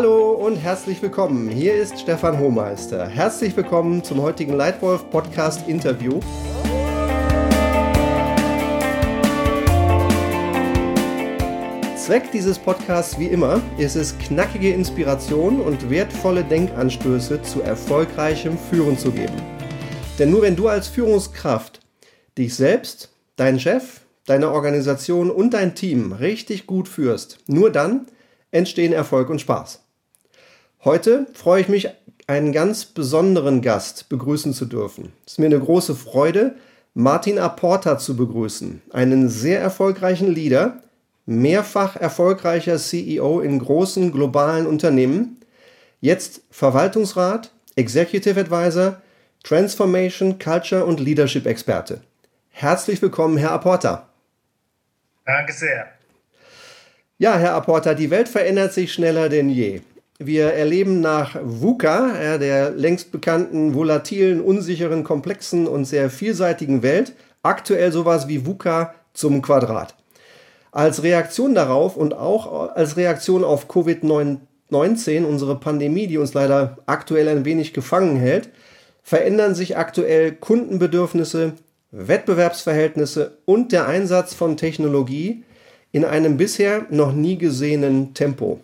Hallo und herzlich willkommen. Hier ist Stefan Hohmeister. Herzlich willkommen zum heutigen Leitwolf Podcast Interview. Zweck dieses Podcasts wie immer ist es, knackige Inspiration und wertvolle Denkanstöße zu erfolgreichem Führen zu geben. Denn nur wenn du als Führungskraft dich selbst, deinen Chef, deine Organisation und dein Team richtig gut führst, nur dann entstehen Erfolg und Spaß. Heute freue ich mich, einen ganz besonderen Gast begrüßen zu dürfen. Es ist mir eine große Freude, Martin Aporta zu begrüßen, einen sehr erfolgreichen Leader, mehrfach erfolgreicher CEO in großen globalen Unternehmen, jetzt Verwaltungsrat, Executive Advisor, Transformation, Culture und Leadership Experte. Herzlich willkommen, Herr Aporta. Danke sehr. Ja, Herr Aporta, die Welt verändert sich schneller denn je. Wir erleben nach VUCA, der längst bekannten, volatilen, unsicheren, komplexen und sehr vielseitigen Welt, aktuell sowas wie VUCA zum Quadrat. Als Reaktion darauf und auch als Reaktion auf Covid-19, unsere Pandemie, die uns leider aktuell ein wenig gefangen hält, verändern sich aktuell Kundenbedürfnisse, Wettbewerbsverhältnisse und der Einsatz von Technologie in einem bisher noch nie gesehenen Tempo.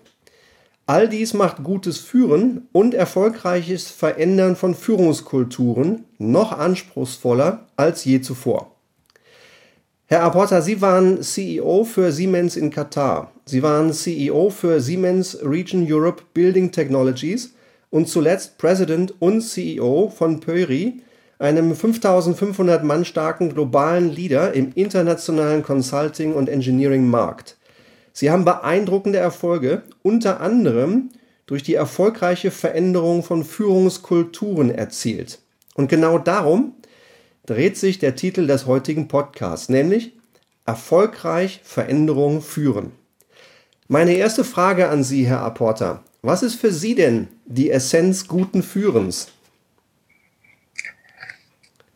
All dies macht gutes Führen und erfolgreiches Verändern von Führungskulturen noch anspruchsvoller als je zuvor. Herr Aporta, Sie waren CEO für Siemens in Katar. Sie waren CEO für Siemens Region Europe Building Technologies und zuletzt President und CEO von Pöyry, einem 5500 Mann starken globalen Leader im internationalen Consulting und Engineering Markt. Sie haben beeindruckende Erfolge, unter anderem durch die erfolgreiche Veränderung von Führungskulturen erzielt. Und genau darum dreht sich der Titel des heutigen Podcasts, nämlich Erfolgreich Veränderung führen. Meine erste Frage an Sie, Herr Apporter. Was ist für Sie denn die Essenz guten Führens?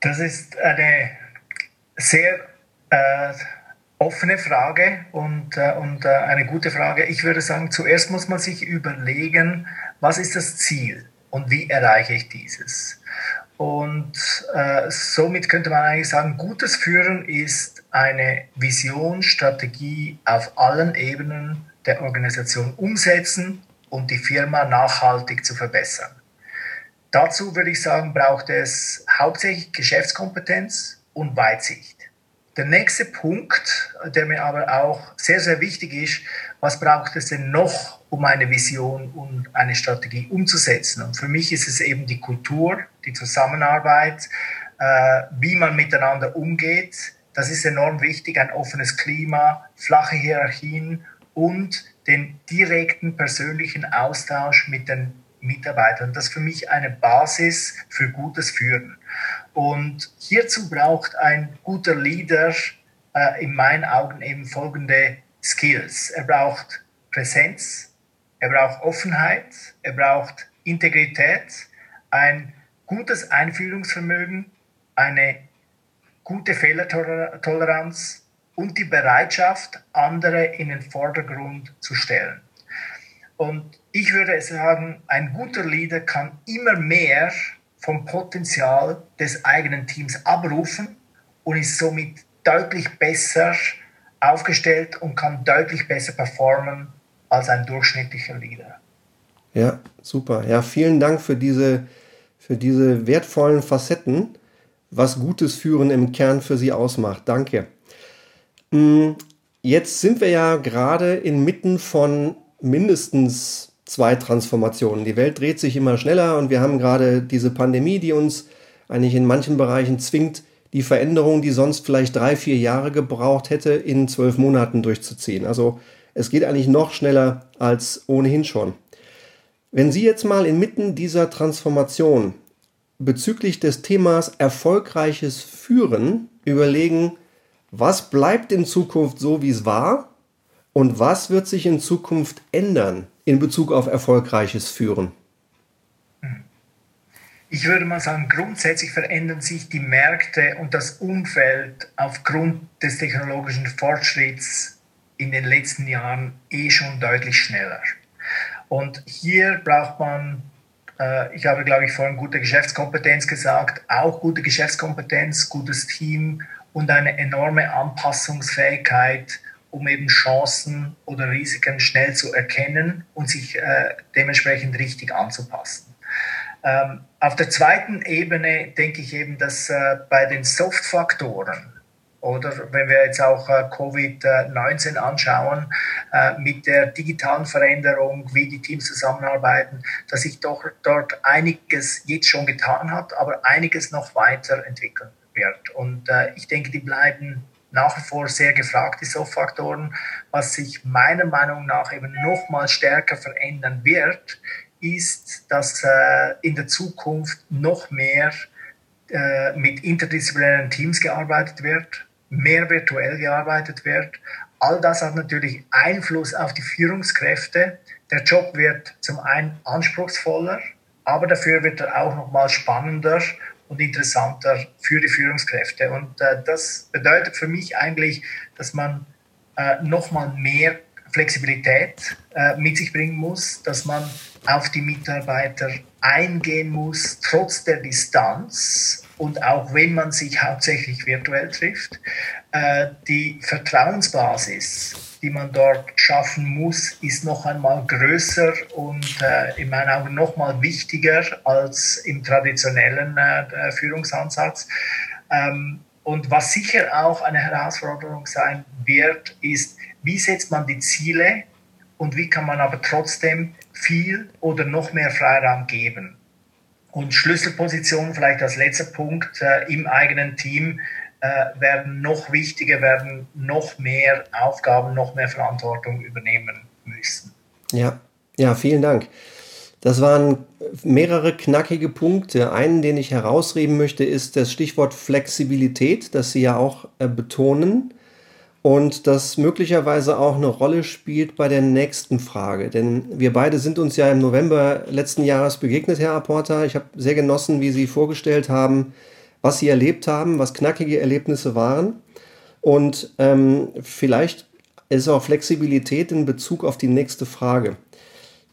Das ist eine sehr äh, offene Frage und, äh, und äh, eine gute Frage. Ich würde sagen, zuerst muss man sich überlegen, was ist das Ziel und wie erreiche ich dieses? Und äh, somit könnte man eigentlich sagen, gutes Führen ist eine Vision, Strategie auf allen Ebenen der Organisation umsetzen und die Firma nachhaltig zu verbessern. Dazu würde ich sagen, braucht es hauptsächlich Geschäftskompetenz und Weitsicht. Der nächste Punkt, der mir aber auch sehr, sehr wichtig ist, was braucht es denn noch, um eine Vision und eine Strategie umzusetzen? Und für mich ist es eben die Kultur, die Zusammenarbeit, äh, wie man miteinander umgeht. Das ist enorm wichtig, ein offenes Klima, flache Hierarchien und den direkten persönlichen Austausch mit den Mitarbeitern. Das ist für mich eine Basis für gutes Führen. Und hierzu braucht ein guter Leader äh, in meinen Augen eben folgende Skills. Er braucht Präsenz, er braucht Offenheit, er braucht Integrität, ein gutes Einfühlungsvermögen, eine gute Fehlertoleranz und die Bereitschaft, andere in den Vordergrund zu stellen. Und ich würde sagen, ein guter Leader kann immer mehr vom Potenzial des eigenen Teams abrufen und ist somit deutlich besser aufgestellt und kann deutlich besser performen als ein durchschnittlicher Leader. Ja, super. Ja, vielen Dank für diese, für diese wertvollen Facetten, was gutes Führen im Kern für Sie ausmacht. Danke. Hm, jetzt sind wir ja gerade inmitten von mindestens zwei Transformationen. Die Welt dreht sich immer schneller und wir haben gerade diese Pandemie, die uns eigentlich in manchen Bereichen zwingt, die Veränderung, die sonst vielleicht drei, vier Jahre gebraucht hätte, in zwölf Monaten durchzuziehen. Also es geht eigentlich noch schneller als ohnehin schon. Wenn Sie jetzt mal inmitten dieser Transformation bezüglich des Themas erfolgreiches Führen überlegen, was bleibt in Zukunft so, wie es war und was wird sich in Zukunft ändern? In Bezug auf erfolgreiches Führen? Ich würde mal sagen, grundsätzlich verändern sich die Märkte und das Umfeld aufgrund des technologischen Fortschritts in den letzten Jahren eh schon deutlich schneller. Und hier braucht man, äh, ich habe, glaube ich, vorhin gute Geschäftskompetenz gesagt, auch gute Geschäftskompetenz, gutes Team und eine enorme Anpassungsfähigkeit, um eben Chancen oder Risiken schnell zu erkennen und sich äh, dementsprechend richtig anzupassen. Ähm, auf der zweiten Ebene denke ich eben, dass äh, bei den Soft-Faktoren oder wenn wir jetzt auch äh, Covid-19 anschauen, äh, mit der digitalen Veränderung, wie die Teams zusammenarbeiten, dass sich doch dort einiges jetzt schon getan hat, aber einiges noch weiterentwickeln wird. Und äh, ich denke, die bleiben nach wie vor sehr gefragt, die Soft-Faktoren. Was sich meiner Meinung nach eben noch mal stärker verändern wird, ist, dass äh, in der Zukunft noch mehr äh, mit interdisziplinären Teams gearbeitet wird, mehr virtuell gearbeitet wird. All das hat natürlich Einfluss auf die Führungskräfte. Der Job wird zum einen anspruchsvoller, aber dafür wird er auch noch mal spannender und interessanter für die Führungskräfte. Und äh, das bedeutet für mich eigentlich, dass man äh, noch mal mehr Flexibilität äh, mit sich bringen muss, dass man auf die Mitarbeiter eingehen muss, trotz der Distanz und auch wenn man sich hauptsächlich virtuell trifft. Äh, die Vertrauensbasis, die man dort schaffen muss, ist noch einmal größer und äh, in meinen Augen noch mal wichtiger als im traditionellen äh, Führungsansatz. Ähm, und was sicher auch eine Herausforderung sein wird, ist, wie setzt man die Ziele und wie kann man aber trotzdem viel oder noch mehr Freiraum geben. Und Schlüsselpositionen, vielleicht als letzter Punkt, äh, im eigenen Team äh, werden noch wichtiger, werden noch mehr Aufgaben, noch mehr Verantwortung übernehmen müssen. Ja, ja, vielen Dank. Das waren mehrere knackige Punkte. Einen, den ich herausreden möchte, ist das Stichwort Flexibilität, das Sie ja auch äh, betonen und das möglicherweise auch eine Rolle spielt bei der nächsten Frage. Denn wir beide sind uns ja im November letzten Jahres begegnet, Herr Apporta. Ich habe sehr genossen, wie Sie vorgestellt haben, was Sie erlebt haben, was knackige Erlebnisse waren. Und ähm, vielleicht ist auch Flexibilität in Bezug auf die nächste Frage.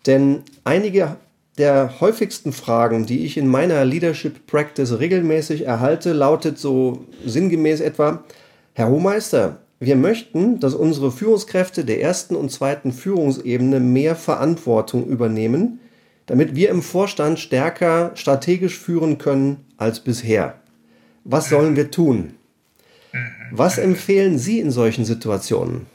Denn einige der häufigsten Fragen, die ich in meiner Leadership Practice regelmäßig erhalte, lautet so sinngemäß etwa, Herr Hohmeister, wir möchten, dass unsere Führungskräfte der ersten und zweiten Führungsebene mehr Verantwortung übernehmen, damit wir im Vorstand stärker strategisch führen können als bisher. Was sollen wir tun? Was empfehlen Sie in solchen Situationen?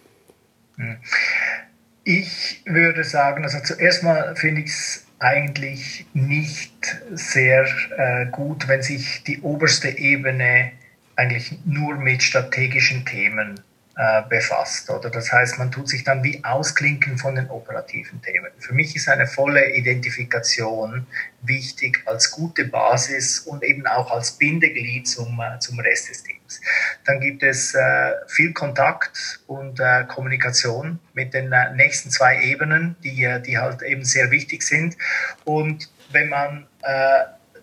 Ich würde sagen, also zuerst mal finde ich es eigentlich nicht sehr äh, gut, wenn sich die oberste Ebene eigentlich nur mit strategischen Themen äh, befasst. Oder das heißt, man tut sich dann wie ausklinken von den operativen Themen. Für mich ist eine volle Identifikation wichtig als gute Basis und eben auch als Bindeglied zum, äh, zum Rest des Teams. Dann gibt es äh, viel Kontakt und äh, Kommunikation mit den äh, nächsten zwei Ebenen, die, äh, die halt eben sehr wichtig sind. Und wenn man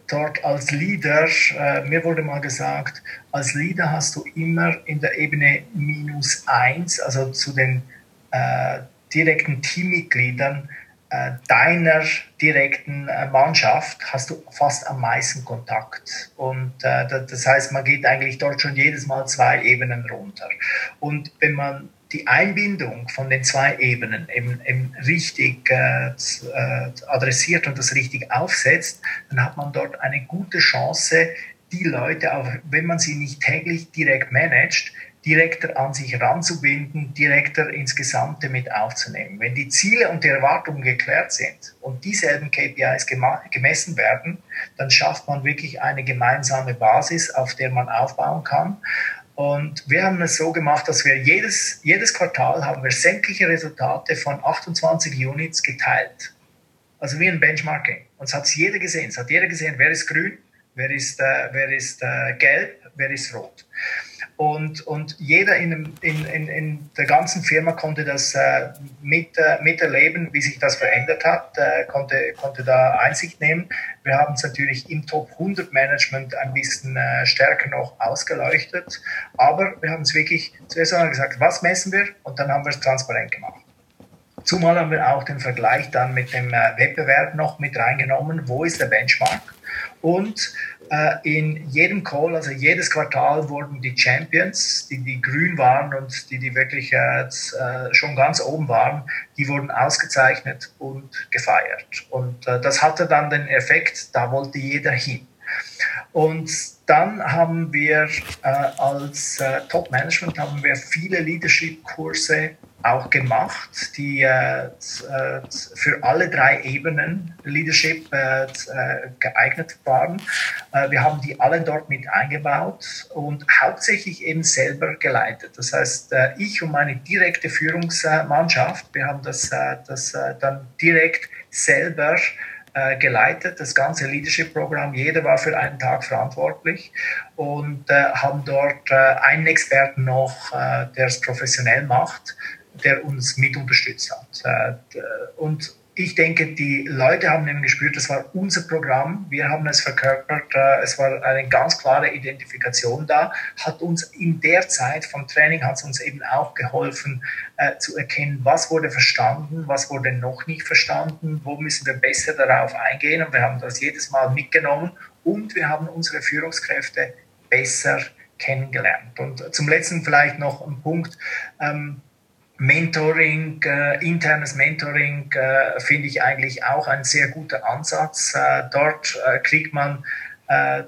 dort als Leader, äh, mir wurde mal gesagt, als Leader hast du immer in der Ebene minus eins, also zu den äh, direkten Teammitgliedern äh, deiner direkten äh, Mannschaft, hast du fast am meisten Kontakt. Und äh, das heißt, man geht eigentlich dort schon jedes Mal zwei Ebenen runter. Und wenn man die Einbindung von den zwei Ebenen eben, eben richtig äh, äh, adressiert und das richtig aufsetzt, dann hat man dort eine gute Chance, die Leute, auch wenn man sie nicht täglich direkt managt, direkter an sich ranzubinden, direkter ins Gesamte mit aufzunehmen. Wenn die Ziele und die Erwartungen geklärt sind und dieselben KPIs gemessen werden, dann schafft man wirklich eine gemeinsame Basis, auf der man aufbauen kann. Und wir haben es so gemacht, dass wir jedes, jedes Quartal haben wir sämtliche Resultate von 28 Units geteilt. Also wie ein Benchmarking. Und es hat jeder gesehen. Es hat jeder gesehen, wer ist grün, wer ist, äh, wer ist äh, gelb, wer ist rot. Und, und jeder in, in, in, in der ganzen Firma konnte das äh, mit, äh, miterleben, wie sich das verändert hat, äh, konnte, konnte da Einsicht nehmen. Wir haben es natürlich im Top 100 Management ein bisschen äh, stärker noch ausgeleuchtet, aber wir haben es wirklich zuerst einmal gesagt, was messen wir und dann haben wir es transparent gemacht. Zumal haben wir auch den Vergleich dann mit dem äh, Wettbewerb noch mit reingenommen. Wo ist der Benchmark? Und in jedem Call, also jedes Quartal wurden die Champions, die, die grün waren und die, die wirklich äh, äh, schon ganz oben waren, die wurden ausgezeichnet und gefeiert. Und äh, das hatte dann den Effekt, da wollte jeder hin. Und dann haben wir äh, als äh, Top Management haben wir viele Leadership-Kurse auch gemacht, die äh, äh, für alle drei Ebenen Leadership äh, äh, geeignet waren. Äh, wir haben die alle dort mit eingebaut und hauptsächlich eben selber geleitet. Das heißt, äh, ich und meine direkte Führungsmannschaft, wir haben das, das dann direkt selber geleitet, das ganze Leadership-Programm. Jeder war für einen Tag verantwortlich und äh, haben dort äh, einen Experten noch, äh, der es professionell macht, der uns mit unterstützt hat. Äh, und ich denke, die Leute haben eben gespürt, das war unser Programm, wir haben es verkörpert, äh, es war eine ganz klare Identifikation da, hat uns in der Zeit vom Training, hat es uns eben auch geholfen äh, zu erkennen, was wurde verstanden, was wurde noch nicht verstanden, wo müssen wir besser darauf eingehen und wir haben das jedes Mal mitgenommen und wir haben unsere Führungskräfte besser kennengelernt. Und zum letzten vielleicht noch ein Punkt, ähm, Mentoring, äh, internes Mentoring äh, finde ich eigentlich auch ein sehr guter Ansatz. Äh, dort äh, kriegt man ein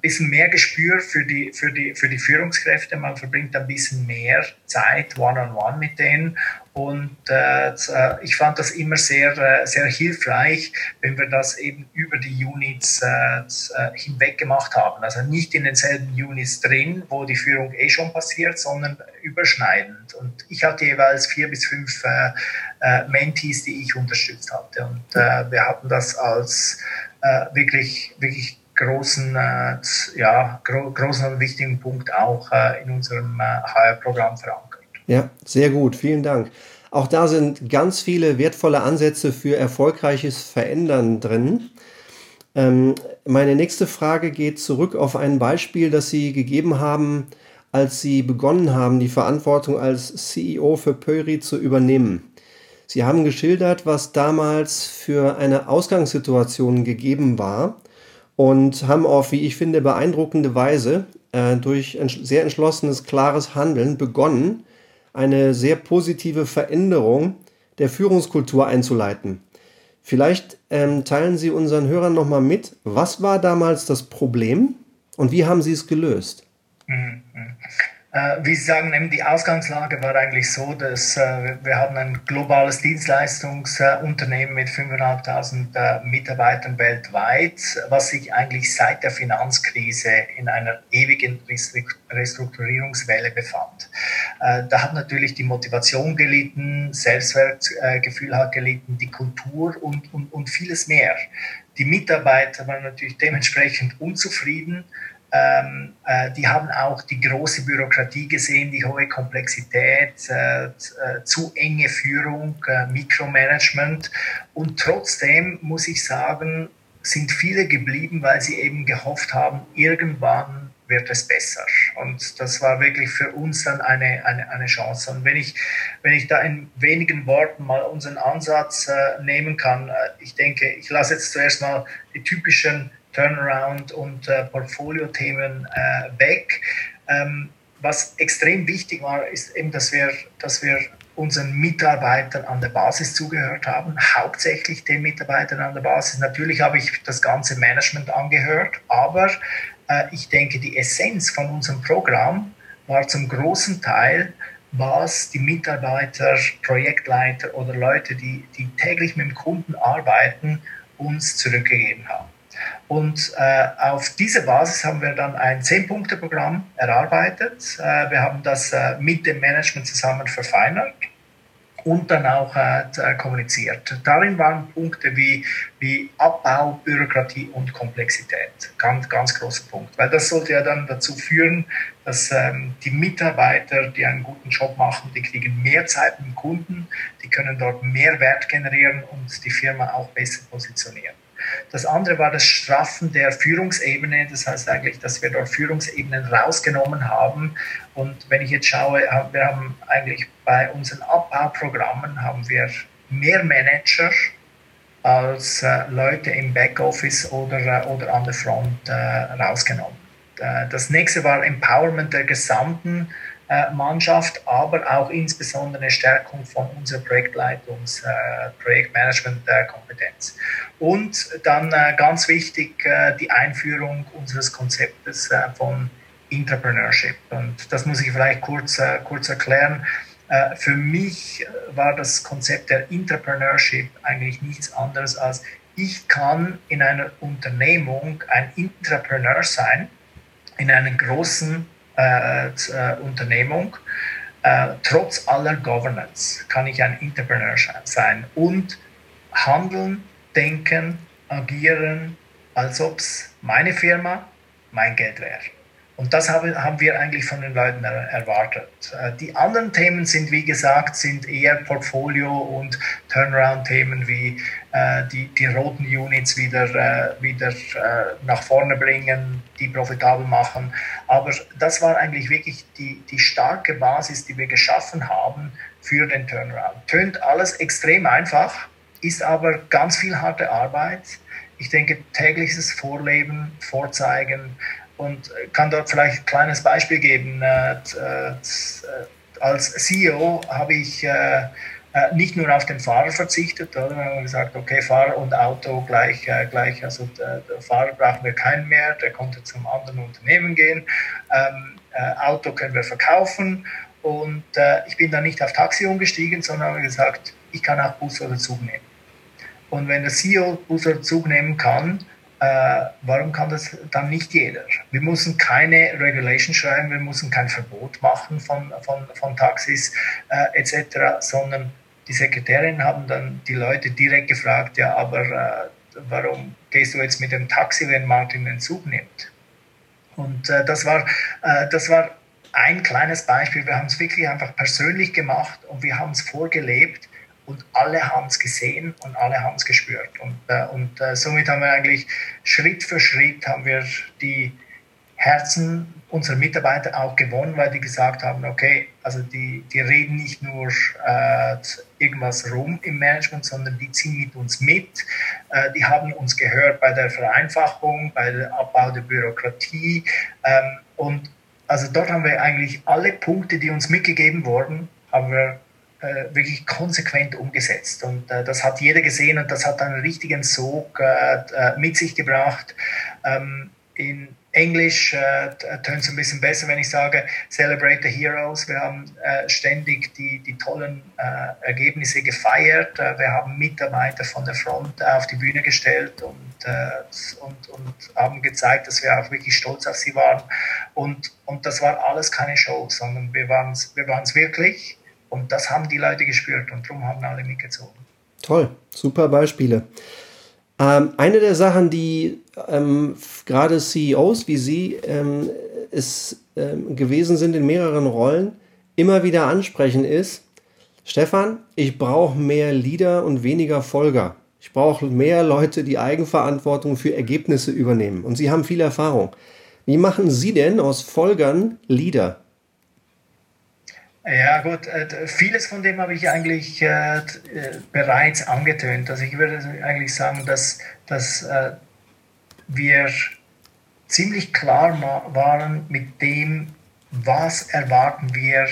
bisschen mehr Gespür für die, für, die, für die Führungskräfte. Man verbringt ein bisschen mehr Zeit one-on-one -on -one mit denen. Und äh, äh, ich fand das immer sehr, äh, sehr hilfreich, wenn wir das eben über die Units äh, äh, hinweg gemacht haben. Also nicht in denselben Units drin, wo die Führung eh schon passiert, sondern überschneidend. Und ich hatte jeweils vier bis fünf äh, äh, Mentees, die ich unterstützt hatte. Und äh, wir hatten das als äh, wirklich, wirklich großen, äh, ja, gro großen und wichtigen Punkt auch äh, in unserem äh, HR-Programm verankert. Ja, sehr gut, vielen Dank. Auch da sind ganz viele wertvolle Ansätze für erfolgreiches Verändern drin. Ähm, meine nächste Frage geht zurück auf ein Beispiel, das Sie gegeben haben, als Sie begonnen haben, die Verantwortung als CEO für Pöri zu übernehmen. Sie haben geschildert, was damals für eine Ausgangssituation gegeben war und haben auf, wie ich finde, beeindruckende Weise äh, durch sehr entschlossenes, klares Handeln begonnen, eine sehr positive Veränderung der Führungskultur einzuleiten. Vielleicht ähm, teilen Sie unseren Hörern nochmal mit, was war damals das Problem und wie haben Sie es gelöst? Äh, wie Sie sagen, die Ausgangslage war eigentlich so, dass äh, wir haben ein globales Dienstleistungsunternehmen mit 5.500 äh, Mitarbeitern weltweit, was sich eigentlich seit der Finanzkrise in einer ewigen Restrukturierungswelle befand. Da hat natürlich die Motivation gelitten, Selbstwertgefühl hat gelitten, die Kultur und, und, und vieles mehr. Die Mitarbeiter waren natürlich dementsprechend unzufrieden ähm, äh, die haben auch die große Bürokratie gesehen, die hohe Komplexität, äh, äh, zu enge Führung, äh, Mikromanagement. Und trotzdem muss ich sagen, sind viele geblieben, weil sie eben gehofft haben, irgendwann wird es besser. Und das war wirklich für uns dann eine, eine, eine Chance. Und wenn ich, wenn ich da in wenigen Worten mal unseren Ansatz äh, nehmen kann, ich denke, ich lasse jetzt zuerst mal die typischen Turnaround und äh, Portfolio-Themen äh, weg. Ähm, was extrem wichtig war, ist eben, dass wir, dass wir unseren Mitarbeitern an der Basis zugehört haben, hauptsächlich den Mitarbeitern an der Basis. Natürlich habe ich das ganze Management angehört, aber äh, ich denke, die Essenz von unserem Programm war zum großen Teil, was die Mitarbeiter, Projektleiter oder Leute, die, die täglich mit dem Kunden arbeiten, uns zurückgegeben haben. Und äh, auf diese Basis haben wir dann ein Zehn-Punkte-Programm erarbeitet. Äh, wir haben das äh, mit dem Management zusammen verfeinert und dann auch äh, kommuniziert. Darin waren Punkte wie, wie Abbau, Bürokratie und Komplexität. Ganz, ganz großer Punkt. Weil das sollte ja dann dazu führen, dass ähm, die Mitarbeiter, die einen guten Job machen, die kriegen mehr Zeit mit dem Kunden, die können dort mehr Wert generieren und die Firma auch besser positionieren. Das andere war das Straffen der Führungsebene. Das heißt eigentlich, dass wir dort Führungsebenen rausgenommen haben. Und wenn ich jetzt schaue, wir haben eigentlich bei unseren Abbauprogrammen haben wir mehr Manager als äh, Leute im Backoffice oder, äh, oder an der Front äh, rausgenommen. Äh, das nächste war Empowerment der gesamten äh, Mannschaft, aber auch insbesondere eine Stärkung von unserer Projektleitungs-, äh, Projektmanagement-Kompetenz. Und dann ganz wichtig die Einführung unseres Konzeptes von Entrepreneurship. Und das muss ich vielleicht kurz, kurz erklären. Äh, für mich war das Konzept der Entrepreneurship eigentlich nichts anderes als, ich kann in einer Unternehmung ein Entrepreneur sein, in einer großen äh, äh, Unternehmung, äh, trotz aller Governance kann ich ein Entrepreneur sein und handeln, denken, agieren, als ob es meine Firma, mein Geld wäre. Und das haben wir eigentlich von den Leuten erwartet. Äh, die anderen Themen sind, wie gesagt, sind eher Portfolio- und Turnaround-Themen wie äh, die, die roten Units wieder, äh, wieder äh, nach vorne bringen, die profitabel machen. Aber das war eigentlich wirklich die, die starke Basis, die wir geschaffen haben für den Turnaround. Tönt alles extrem einfach, ist aber ganz viel harte Arbeit. Ich denke, tägliches Vorleben, Vorzeigen, und kann dort vielleicht ein kleines Beispiel geben. Äh, äh, als CEO habe ich äh, nicht nur auf den Fahrer verzichtet, oder? Wir haben gesagt, okay, Fahrer und Auto gleich, gleich also der, der Fahrer brauchen wir keinen mehr, der konnte zum anderen Unternehmen gehen. Ähm, Auto können wir verkaufen und ich bin dann nicht auf Taxi umgestiegen, sondern habe gesagt, ich kann auch Bus oder Zug nehmen. Und wenn der CEO Bus oder Zug nehmen kann, äh, warum kann das dann nicht jeder? Wir müssen keine Regulation schreiben, wir müssen kein Verbot machen von, von, von Taxis äh, etc., sondern die Sekretärinnen haben dann die Leute direkt gefragt, ja, aber äh, warum gehst du jetzt mit dem Taxi, wenn Martin den Zug nimmt? Und äh, das, war, äh, das war ein kleines Beispiel. Wir haben es wirklich einfach persönlich gemacht und wir haben es vorgelebt und alle haben es gesehen und alle haben es gespürt. Und, äh, und äh, somit haben wir eigentlich Schritt für Schritt haben wir die Herzen unserer Mitarbeiter auch gewonnen, weil die gesagt haben, okay, also die, die reden nicht nur äh, irgendwas rum im Management, sondern die ziehen mit uns mit. Äh, die haben uns gehört bei der Vereinfachung, bei der Abbau der Bürokratie. Ähm, und also dort haben wir eigentlich alle Punkte, die uns mitgegeben wurden, haben wir äh, wirklich konsequent umgesetzt. Und äh, das hat jeder gesehen und das hat einen richtigen Sog äh, äh mit sich gebracht. Ähm, in Englisch äh, tönt es ein bisschen besser, wenn ich sage Celebrate the Heroes. Wir haben äh, ständig die, die tollen äh, Ergebnisse gefeiert. Äh, wir haben Mitarbeiter von der Front auf die Bühne gestellt und, und, und haben gezeigt, dass wir auch wirklich stolz auf sie waren. Und, und das war alles keine Show, sondern wir waren es wir wirklich. Und das haben die Leute gespürt und darum haben alle mitgezogen. Toll, super Beispiele. Ähm, eine der Sachen, die ähm, gerade CEOs wie Sie ähm, es ähm, gewesen sind in mehreren Rollen, immer wieder ansprechen, ist, Stefan, ich brauche mehr Leader und weniger Folger. Ich brauche mehr Leute, die Eigenverantwortung für Ergebnisse übernehmen. Und Sie haben viel Erfahrung. Wie machen Sie denn aus Folgern Leader? Ja gut, äh, vieles von dem habe ich eigentlich äh, bereits angetönt. Also ich würde eigentlich sagen, dass, dass äh, wir ziemlich klar waren mit dem, was erwarten wir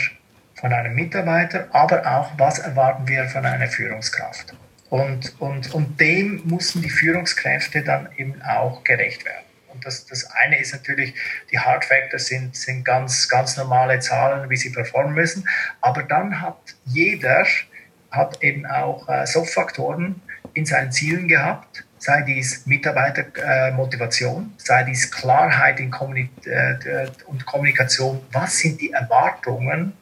von einem Mitarbeiter, aber auch was erwarten wir von einer Führungskraft. Und, und, und dem mussten die Führungskräfte dann eben auch gerecht werden. Und das, das eine ist natürlich, die Hard Factors sind, sind ganz, ganz normale Zahlen, wie sie performen müssen. Aber dann hat jeder hat eben auch äh, Soft-Faktoren in seinen Zielen gehabt, sei dies Mitarbeitermotivation, äh, sei dies Klarheit in Kommunik äh, und Kommunikation. Was sind die Erwartungen,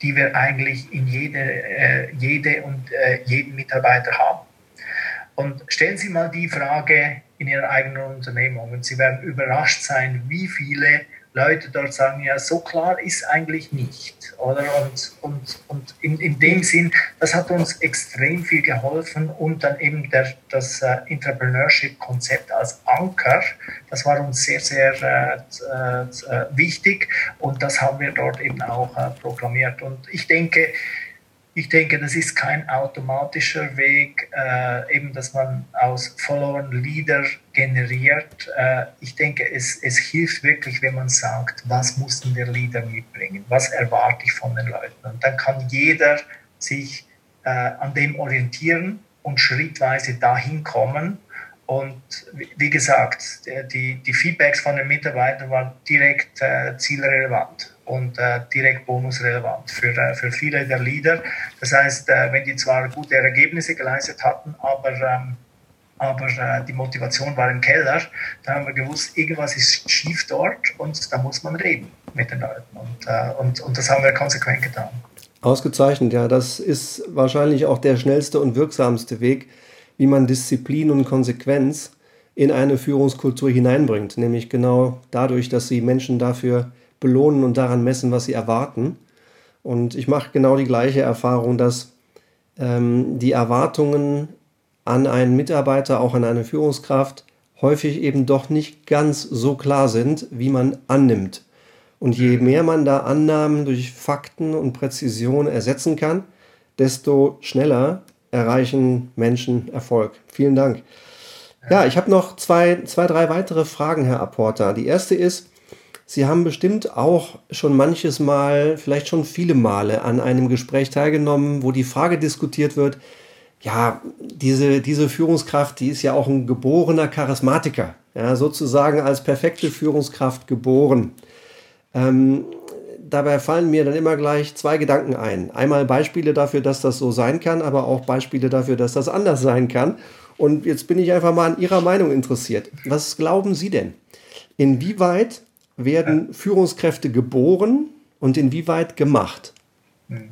die wir eigentlich in jede, äh, jede und äh, jeden Mitarbeiter haben? Und stellen Sie mal die Frage, in ihrer eigenen Unternehmung. Und Sie werden überrascht sein, wie viele Leute dort sagen, ja, so klar ist eigentlich nicht. Oder? Und, und, und in, in dem Sinn, das hat uns extrem viel geholfen und dann eben der, das uh, Entrepreneurship-Konzept als Anker, das war uns sehr, sehr äh, äh, wichtig und das haben wir dort eben auch äh, programmiert. Und ich denke, ich denke, das ist kein automatischer Weg, äh, eben, dass man aus Followern Leader generiert. Äh, ich denke, es, es hilft wirklich, wenn man sagt, was muss denn der Leader mitbringen? Was erwarte ich von den Leuten? Und dann kann jeder sich äh, an dem orientieren und schrittweise dahin kommen. Und wie gesagt, die, die Feedbacks von den Mitarbeitern waren direkt äh, zielrelevant und äh, direkt bonusrelevant für, äh, für viele der Leader. Das heißt, äh, wenn die zwar gute Ergebnisse geleistet hatten, aber, ähm, aber äh, die Motivation war im Keller, dann haben wir gewusst, irgendwas ist schief dort und da muss man reden mit den Leuten. Und, äh, und, und das haben wir konsequent getan. Ausgezeichnet, ja. Das ist wahrscheinlich auch der schnellste und wirksamste Weg, wie man Disziplin und Konsequenz in eine Führungskultur hineinbringt. Nämlich genau dadurch, dass sie Menschen dafür belohnen und daran messen, was sie erwarten. Und ich mache genau die gleiche Erfahrung, dass ähm, die Erwartungen an einen Mitarbeiter, auch an eine Führungskraft, häufig eben doch nicht ganz so klar sind, wie man annimmt. Und je mhm. mehr man da Annahmen durch Fakten und Präzision ersetzen kann, desto schneller erreichen Menschen Erfolg. Vielen Dank. Ja, ich habe noch zwei, zwei, drei weitere Fragen, Herr Apporter. Die erste ist, Sie haben bestimmt auch schon manches Mal, vielleicht schon viele Male an einem Gespräch teilgenommen, wo die Frage diskutiert wird, ja, diese, diese Führungskraft, die ist ja auch ein geborener Charismatiker, ja, sozusagen als perfekte Führungskraft geboren. Ähm, dabei fallen mir dann immer gleich zwei Gedanken ein. Einmal Beispiele dafür, dass das so sein kann, aber auch Beispiele dafür, dass das anders sein kann. Und jetzt bin ich einfach mal an Ihrer Meinung interessiert. Was glauben Sie denn? Inwieweit werden Führungskräfte geboren und inwieweit gemacht? Hm.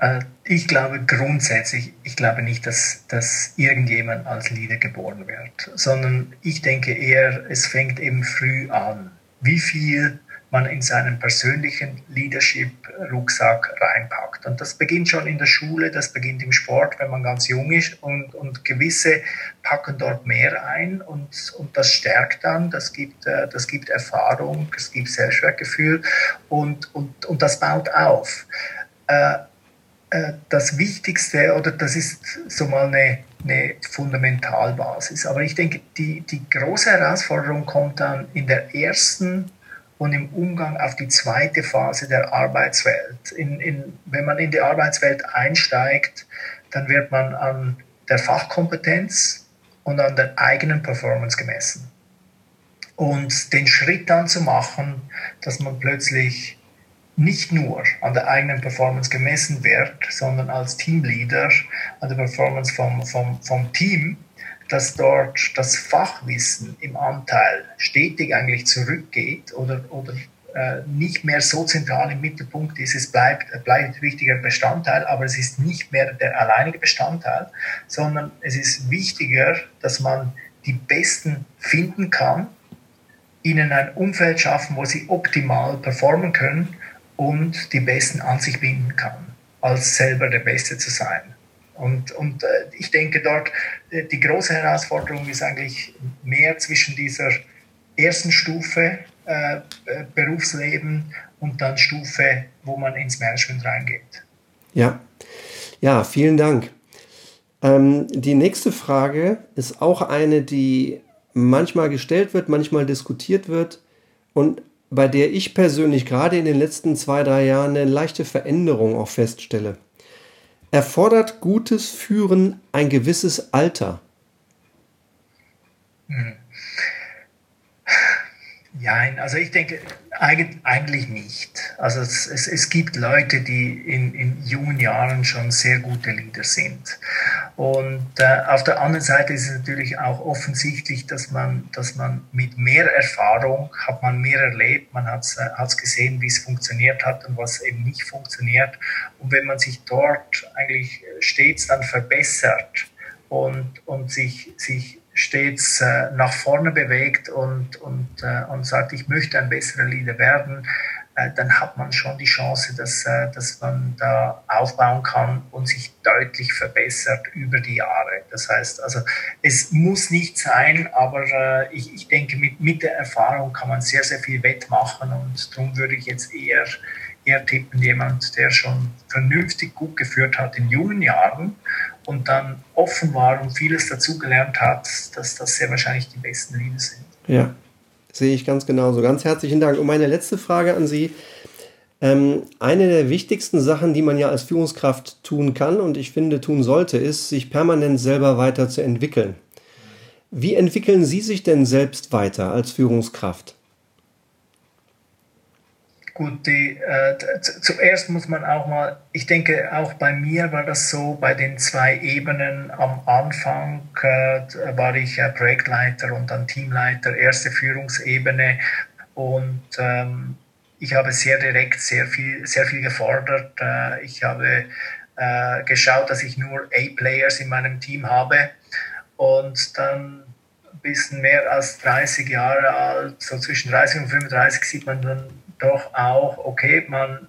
Äh, ich glaube grundsätzlich, ich glaube nicht, dass, dass irgendjemand als Leader geboren wird, sondern ich denke eher, es fängt eben früh an. Wie viel man in seinen persönlichen Leadership-Rucksack reinpackt. Und das beginnt schon in der Schule, das beginnt im Sport, wenn man ganz jung ist und, und gewisse packen dort mehr ein und, und das stärkt dann, das gibt, äh, das gibt Erfahrung, es gibt Selbstwertgefühl und, und, und das baut auf. Äh, äh, das Wichtigste, oder das ist so mal eine, eine Fundamentalbasis, aber ich denke, die, die große Herausforderung kommt dann in der ersten und im Umgang auf die zweite Phase der Arbeitswelt. In, in, wenn man in die Arbeitswelt einsteigt, dann wird man an der Fachkompetenz und an der eigenen Performance gemessen. Und den Schritt dann zu machen, dass man plötzlich nicht nur an der eigenen Performance gemessen wird, sondern als Teamleader an der Performance vom, vom, vom Team dass dort das Fachwissen im Anteil stetig eigentlich zurückgeht oder, oder äh, nicht mehr so zentral im Mittelpunkt ist. Es bleibt, bleibt ein wichtiger Bestandteil, aber es ist nicht mehr der alleinige Bestandteil, sondern es ist wichtiger, dass man die Besten finden kann, ihnen ein Umfeld schaffen, wo sie optimal performen können und die Besten an sich binden kann, als selber der Beste zu sein. Und, und äh, ich denke dort, äh, die große Herausforderung ist eigentlich mehr zwischen dieser ersten Stufe äh, äh, Berufsleben und dann Stufe, wo man ins Management reingeht. Ja, ja, vielen Dank. Ähm, die nächste Frage ist auch eine, die manchmal gestellt wird, manchmal diskutiert wird und bei der ich persönlich gerade in den letzten zwei, drei Jahren eine leichte Veränderung auch feststelle. Erfordert gutes Führen ein gewisses Alter? Hm. Ja, also ich denke eigentlich nicht. Also es, es, es gibt Leute, die in, in jungen Jahren schon sehr gute Leader sind. Und äh, auf der anderen Seite ist es natürlich auch offensichtlich, dass man, dass man mit mehr Erfahrung hat man mehr erlebt, man hat es äh, gesehen, wie es funktioniert hat und was eben nicht funktioniert. Und wenn man sich dort eigentlich stets dann verbessert und, und sich, sich stets äh, nach vorne bewegt und, und, äh, und sagt, ich möchte ein besserer Leader werden, äh, dann hat man schon die Chance, dass, äh, dass man da aufbauen kann und sich deutlich verbessert über die Jahre. Das heißt, also es muss nicht sein, aber äh, ich, ich denke, mit, mit der Erfahrung kann man sehr, sehr viel wettmachen und darum würde ich jetzt eher eher tippen, jemand, der schon vernünftig gut geführt hat in jungen Jahren und dann offen war und vieles dazugelernt hat, dass das sehr wahrscheinlich die besten Leads sind. Ja, sehe ich ganz genauso. Ganz herzlichen Dank. Und meine letzte Frage an Sie. Ähm, eine der wichtigsten Sachen, die man ja als Führungskraft tun kann und ich finde tun sollte, ist, sich permanent selber weiterzuentwickeln. Wie entwickeln Sie sich denn selbst weiter als Führungskraft? Gut, die, äh, zuerst muss man auch mal, ich denke, auch bei mir war das so, bei den zwei Ebenen am Anfang äh, war ich äh, Projektleiter und dann Teamleiter, erste Führungsebene und ähm, ich habe sehr direkt sehr viel, sehr viel gefordert. Äh, ich habe äh, geschaut, dass ich nur A-Players in meinem Team habe und dann ein bisschen mehr als 30 Jahre alt, so zwischen 30 und 35 sieht man dann doch auch, okay, man,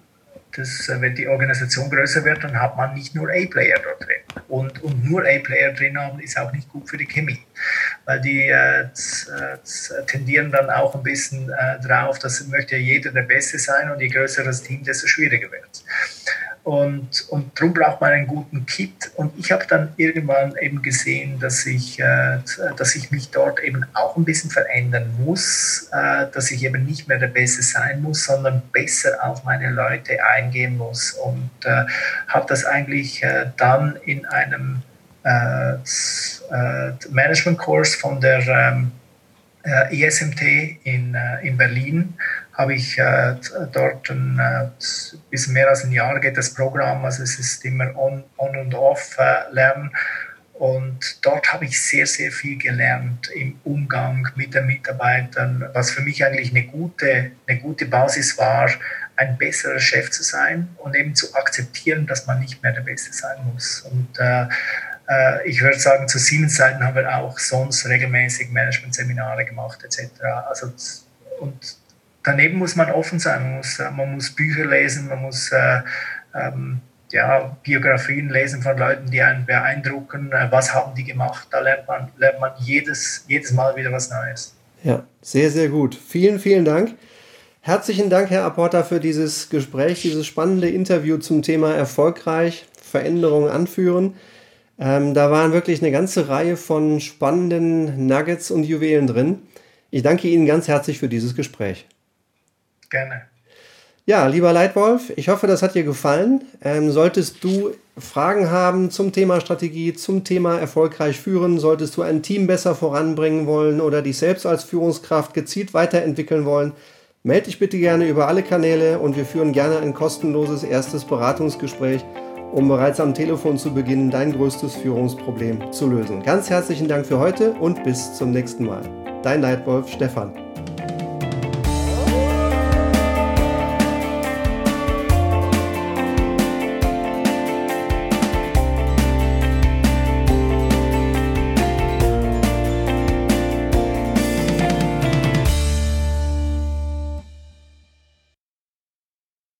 das, äh, wenn die Organisation größer wird, dann hat man nicht nur A-Player dort drin. Und, und nur A-Player drin haben, ist auch nicht gut für die Chemie. Weil die äh, tendieren dann auch ein bisschen äh, drauf, dass möchte ja jeder der Beste sein und je größer das Team, desto schwieriger wird es. Und, und darum braucht man einen guten Kit. Und ich habe dann irgendwann eben gesehen, dass ich, äh, dass ich mich dort eben auch ein bisschen verändern muss, äh, dass ich eben nicht mehr der Beste sein muss, sondern besser auf meine Leute eingehen muss. Und äh, habe das eigentlich äh, dann in einem äh, äh, Management-Kurs von der ähm, ESMT in, in Berlin habe ich äh, dort ein äh, bisschen mehr als ein Jahr geht das Programm, also es ist immer on, on und off äh, lernen. Und dort habe ich sehr, sehr viel gelernt im Umgang mit den Mitarbeitern, was für mich eigentlich eine gute, eine gute Basis war, ein besserer Chef zu sein und eben zu akzeptieren, dass man nicht mehr der Beste sein muss. Und äh, äh ich würde sagen, zu Siemens-Zeiten haben wir auch sonst regelmäßig Management-Seminare gemacht etc. Also, und daneben muss man offen sein. Man muss, äh, man muss Bücher lesen, man muss äh, ähm, ja, Biografien lesen von Leuten, die einen beeindrucken. Äh, was haben die gemacht? Da lernt man, lernt man jedes, jedes Mal wieder was Neues. Ja, sehr, sehr gut. Vielen, vielen Dank. Herzlichen Dank, Herr Apporta, für dieses Gespräch, dieses spannende Interview zum Thema erfolgreich Veränderungen anführen. Ähm, da waren wirklich eine ganze Reihe von spannenden Nuggets und Juwelen drin. Ich danke Ihnen ganz herzlich für dieses Gespräch. Gerne. Ja, lieber Leitwolf, ich hoffe, das hat dir gefallen. Ähm, solltest du Fragen haben zum Thema Strategie, zum Thema erfolgreich führen, solltest du ein Team besser voranbringen wollen oder dich selbst als Führungskraft gezielt weiterentwickeln wollen, melde dich bitte gerne über alle Kanäle und wir führen gerne ein kostenloses erstes Beratungsgespräch, um bereits am Telefon zu beginnen, dein größtes Führungsproblem zu lösen. Ganz herzlichen Dank für heute und bis zum nächsten Mal. Dein Leitwolf Stefan.